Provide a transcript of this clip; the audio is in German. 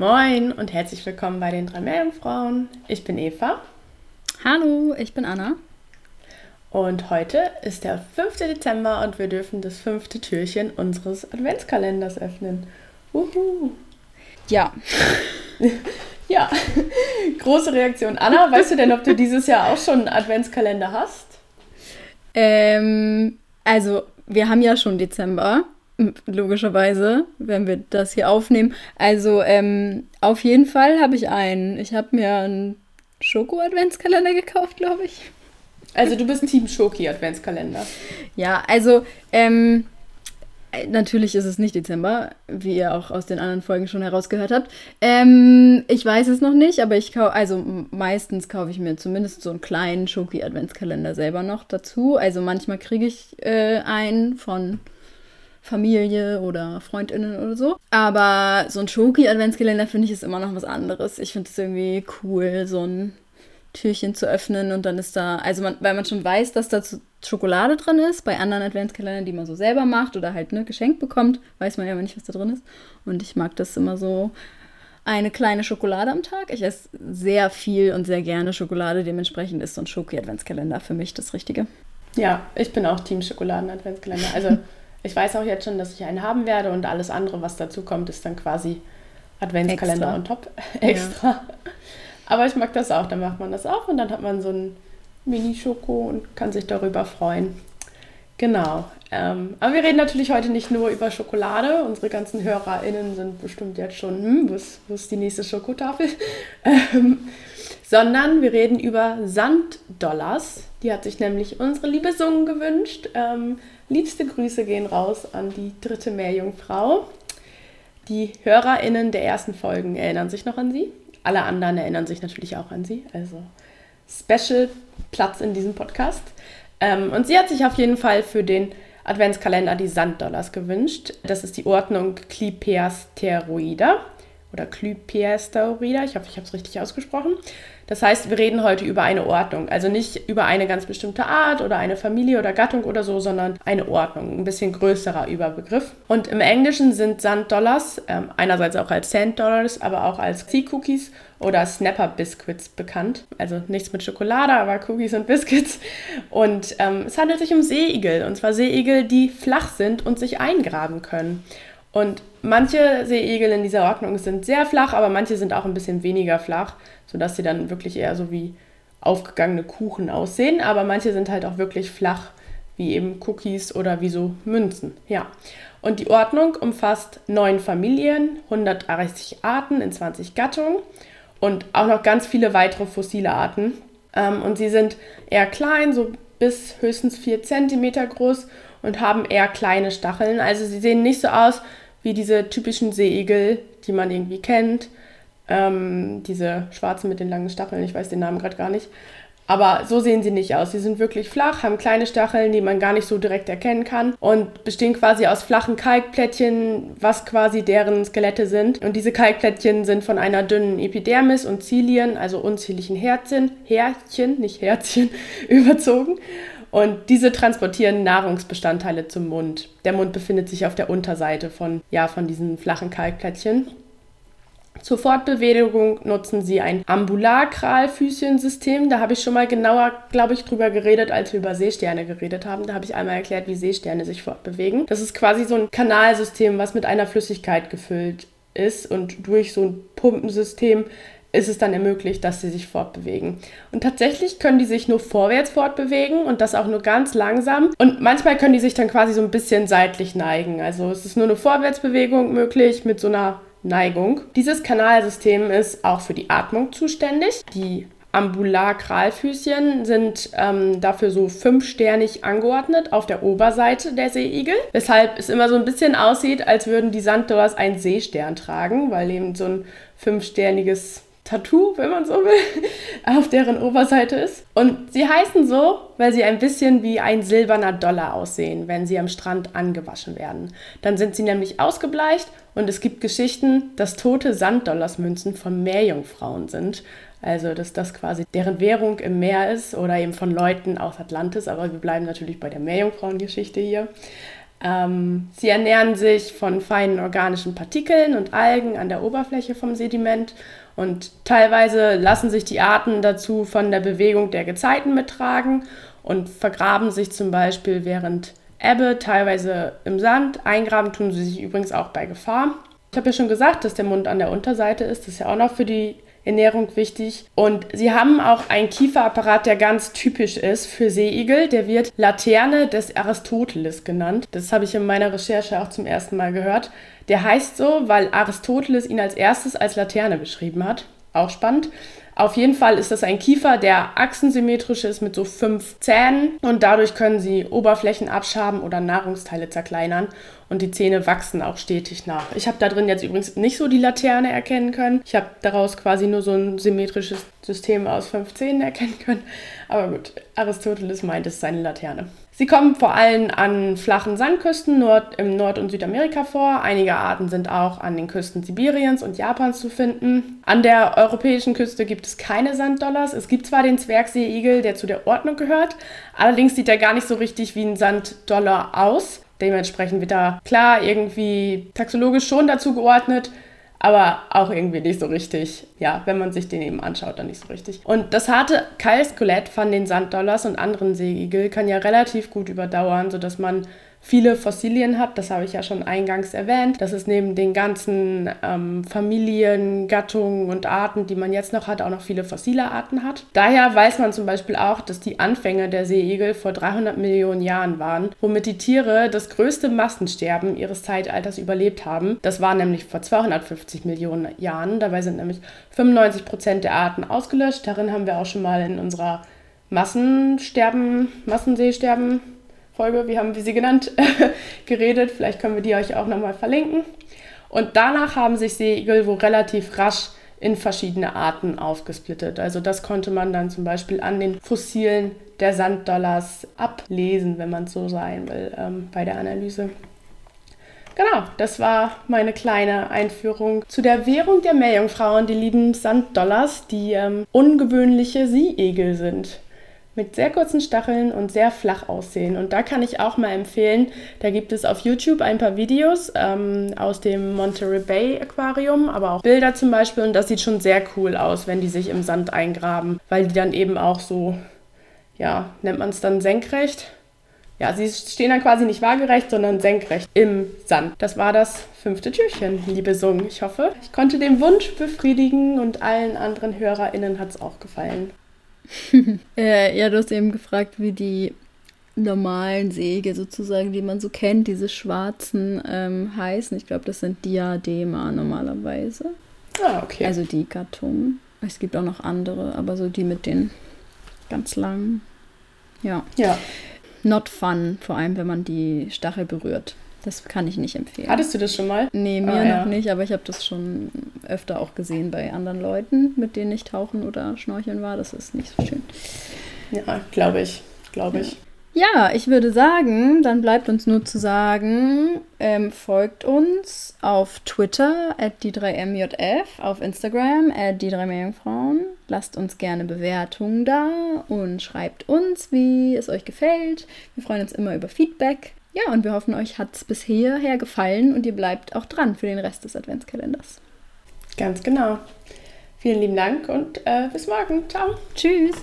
Moin und herzlich willkommen bei den drei Meerjungfrauen. Ich bin Eva Hallo, ich bin Anna. und heute ist der 5. Dezember und wir dürfen das fünfte Türchen unseres Adventskalenders öffnen. Uhu. Ja, Ja, große Reaktion. Anna, weißt du denn, ob du dieses Jahr auch schon einen Adventskalender hast? ähm, also wir haben ja schon Dezember, logischerweise, wenn wir das hier aufnehmen. Also ähm, auf jeden Fall habe ich einen. Ich habe mir einen Schoko-Adventskalender gekauft, glaube ich. Also du bist Team Schoki Adventskalender. Ja, also ähm, äh, natürlich ist es nicht Dezember, wie ihr auch aus den anderen Folgen schon herausgehört habt. Ähm, ich weiß es noch nicht, aber ich kaufe, also meistens kaufe ich mir zumindest so einen kleinen Schoki-Adventskalender selber noch dazu. Also manchmal kriege ich äh, einen von Familie oder FreundInnen oder so. Aber so ein Schoki-Adventskalender finde ich ist immer noch was anderes. Ich finde es irgendwie cool, so ein Türchen zu öffnen und dann ist da, also man, weil man schon weiß, dass da Schokolade drin ist, bei anderen Adventskalendern, die man so selber macht oder halt ne, geschenkt bekommt, weiß man ja immer nicht, was da drin ist. Und ich mag das immer so, eine kleine Schokolade am Tag. Ich esse sehr viel und sehr gerne Schokolade, dementsprechend ist so ein Schoki-Adventskalender für mich das Richtige. Ja, ich bin auch Team Schokoladen Adventskalender. Also ich weiß auch jetzt schon, dass ich einen haben werde und alles andere, was dazu kommt, ist dann quasi Adventskalender Extra. on top. Extra. Aber ich mag das auch. Dann macht man das auf und dann hat man so ein Mini-Schoko und kann sich darüber freuen. Genau. Ähm, aber wir reden natürlich heute nicht nur über Schokolade. Unsere ganzen HörerInnen sind bestimmt jetzt schon, hm, wo ist, wo ist die nächste Schokotafel? Ähm, sondern wir reden über Sanddollars. Die hat sich nämlich unsere liebe Sung gewünscht. Ähm, liebste Grüße gehen raus an die dritte Meerjungfrau. Die HörerInnen der ersten Folgen erinnern sich noch an sie. Alle anderen erinnern sich natürlich auch an sie. Also Special Platz in diesem Podcast. Ähm, und sie hat sich auf jeden Fall für den Adventskalender die Sanddollars gewünscht. Das ist die Ordnung Clipeasteroida oder Clypeasteroida. Ich hoffe, ich habe es richtig ausgesprochen. Das heißt, wir reden heute über eine Ordnung. Also nicht über eine ganz bestimmte Art oder eine Familie oder Gattung oder so, sondern eine Ordnung. Ein bisschen größerer Überbegriff. Und im Englischen sind Sanddollars ähm, einerseits auch als Sand Dollars, aber auch als Sea Cookies oder Snapper Biscuits bekannt. Also nichts mit Schokolade, aber Cookies und Biscuits. Und ähm, es handelt sich um Seeigel. Und zwar Seeigel, die flach sind und sich eingraben können. Und manche Seeigel in dieser Ordnung sind sehr flach, aber manche sind auch ein bisschen weniger flach, sodass sie dann wirklich eher so wie aufgegangene Kuchen aussehen. Aber manche sind halt auch wirklich flach, wie eben Cookies oder wie so Münzen. Ja. Und die Ordnung umfasst neun Familien, 130 Arten in 20 Gattungen und auch noch ganz viele weitere fossile Arten. Ähm, und sie sind eher klein, so bis höchstens 4 cm groß und haben eher kleine Stacheln. Also sie sehen nicht so aus wie diese typischen Seeigel, die man irgendwie kennt. Ähm, diese schwarzen mit den langen Stacheln, ich weiß den Namen gerade gar nicht. Aber so sehen sie nicht aus. Sie sind wirklich flach, haben kleine Stacheln, die man gar nicht so direkt erkennen kann und bestehen quasi aus flachen Kalkplättchen, was quasi deren Skelette sind. Und diese Kalkplättchen sind von einer dünnen Epidermis und Zilien, also unzähligen Herzchen, Härchen, nicht Herzchen, überzogen. Und diese transportieren Nahrungsbestandteile zum Mund. Der Mund befindet sich auf der Unterseite von, ja, von diesen flachen Kalkplättchen. Zur Fortbewegung nutzen sie ein Ambularkralfüßchensystem. Da habe ich schon mal genauer, glaube ich, drüber geredet, als wir über Seesterne geredet haben. Da habe ich einmal erklärt, wie Seesterne sich fortbewegen. Das ist quasi so ein Kanalsystem, was mit einer Flüssigkeit gefüllt ist und durch so ein Pumpensystem ist es dann ermöglicht, dass sie sich fortbewegen. Und tatsächlich können die sich nur vorwärts fortbewegen und das auch nur ganz langsam. Und manchmal können die sich dann quasi so ein bisschen seitlich neigen. Also es ist nur eine Vorwärtsbewegung möglich mit so einer Neigung. Dieses Kanalsystem ist auch für die Atmung zuständig. Die Ambulakralfüßchen sind ähm, dafür so fünfsternig angeordnet auf der Oberseite der Seeigel, weshalb es immer so ein bisschen aussieht, als würden die Sanddolors einen Seestern tragen, weil eben so ein fünfsterniges Tattoo, wenn man so will, auf deren Oberseite ist. Und sie heißen so, weil sie ein bisschen wie ein silberner Dollar aussehen, wenn sie am Strand angewaschen werden. Dann sind sie nämlich ausgebleicht und es gibt Geschichten, dass tote Sanddollarsmünzen von Meerjungfrauen sind. Also, dass das quasi deren Währung im Meer ist oder eben von Leuten aus Atlantis. Aber wir bleiben natürlich bei der Meerjungfrauengeschichte hier. Ähm, sie ernähren sich von feinen organischen Partikeln und Algen an der Oberfläche vom Sediment und teilweise lassen sich die Arten dazu von der Bewegung der Gezeiten mittragen und vergraben sich zum Beispiel während Ebbe, teilweise im Sand. Eingraben tun sie sich übrigens auch bei Gefahr. Ich habe ja schon gesagt, dass der Mund an der Unterseite ist. Das ist ja auch noch für die Ernährung wichtig. Und sie haben auch einen Kieferapparat, der ganz typisch ist für Seeigel. Der wird Laterne des Aristoteles genannt. Das habe ich in meiner Recherche auch zum ersten Mal gehört. Der heißt so, weil Aristoteles ihn als erstes als Laterne beschrieben hat. Auch spannend. Auf jeden Fall ist das ein Kiefer, der achsensymmetrisch ist mit so fünf Zähnen und dadurch können sie Oberflächen abschaben oder Nahrungsteile zerkleinern und die Zähne wachsen auch stetig nach. Ich habe da drin jetzt übrigens nicht so die Laterne erkennen können. Ich habe daraus quasi nur so ein symmetrisches System aus fünf Zähnen erkennen können. Aber gut, Aristoteles meint, es sei eine Laterne. Sie kommen vor allem an flachen Sandküsten Nord im Nord- und Südamerika vor. Einige Arten sind auch an den Küsten Sibiriens und Japans zu finden. An der europäischen Küste gibt es keine Sanddollars. Es gibt zwar den Zwergseeigel, der zu der Ordnung gehört, allerdings sieht er gar nicht so richtig wie ein Sanddollar aus. Dementsprechend wird er klar irgendwie taxologisch schon dazu geordnet, aber auch irgendwie nicht so richtig. Ja, wenn man sich den eben anschaut, dann nicht so richtig. Und das harte Keilskelett von den Sanddollars und anderen Seeigel kann ja relativ gut überdauern, sodass man viele Fossilien hat. Das habe ich ja schon eingangs erwähnt. Das ist neben den ganzen ähm, Familien, Gattungen und Arten, die man jetzt noch hat, auch noch viele fossile Arten hat. Daher weiß man zum Beispiel auch, dass die Anfänge der Seeigel vor 300 Millionen Jahren waren, womit die Tiere das größte Massensterben ihres Zeitalters überlebt haben. Das war nämlich vor 250 Millionen Jahren. Dabei sind nämlich 95 Prozent der Arten ausgelöscht. Darin haben wir auch schon mal in unserer Massensterben, Massenseesterben Folge, wie haben wir sie genannt, geredet. Vielleicht können wir die euch auch nochmal verlinken. Und danach haben sich Seeigel wohl relativ rasch in verschiedene Arten aufgesplittet. Also das konnte man dann zum Beispiel an den Fossilen der Sanddollars ablesen, wenn man so sein will, ähm, bei der Analyse. Genau, das war meine kleine Einführung zu der Währung der Meerjungfrauen, die lieben Sanddollars, die ähm, ungewöhnliche Seeigel sind mit sehr kurzen Stacheln und sehr flach aussehen. Und da kann ich auch mal empfehlen, da gibt es auf YouTube ein paar Videos ähm, aus dem Monterey Bay Aquarium, aber auch Bilder zum Beispiel. Und das sieht schon sehr cool aus, wenn die sich im Sand eingraben, weil die dann eben auch so, ja, nennt man es dann senkrecht? Ja, sie stehen dann quasi nicht waagerecht, sondern senkrecht im Sand. Das war das fünfte Türchen, liebe Sung. Ich hoffe, ich konnte den Wunsch befriedigen und allen anderen HörerInnen hat es auch gefallen. äh, ja, du hast eben gefragt, wie die normalen Säge sozusagen, die man so kennt, diese schwarzen ähm, heißen. Ich glaube, das sind Diadema normalerweise. Ah, okay. Also die Gattung. Es gibt auch noch andere, aber so die mit den ganz langen. Ja. Ja. Not fun, vor allem wenn man die Stachel berührt. Das kann ich nicht empfehlen. Hattest du das schon mal? Nee, mir oh, noch nicht, aber ich habe das schon öfter auch gesehen bei anderen Leuten, mit denen ich tauchen oder schnorcheln war. Das ist nicht so schön. Ja, glaube ich. Glaube ich. Ja, ich würde sagen, dann bleibt uns nur zu sagen, ähm, folgt uns auf Twitter at die3mjf, auf Instagram at die3meerjungfrauen. Lasst uns gerne Bewertungen da und schreibt uns, wie es euch gefällt. Wir freuen uns immer über Feedback. Ja, und wir hoffen, euch hat es bis hierher gefallen und ihr bleibt auch dran für den Rest des Adventskalenders. Ganz genau. Vielen lieben Dank und äh, bis morgen. Ciao. Tschüss.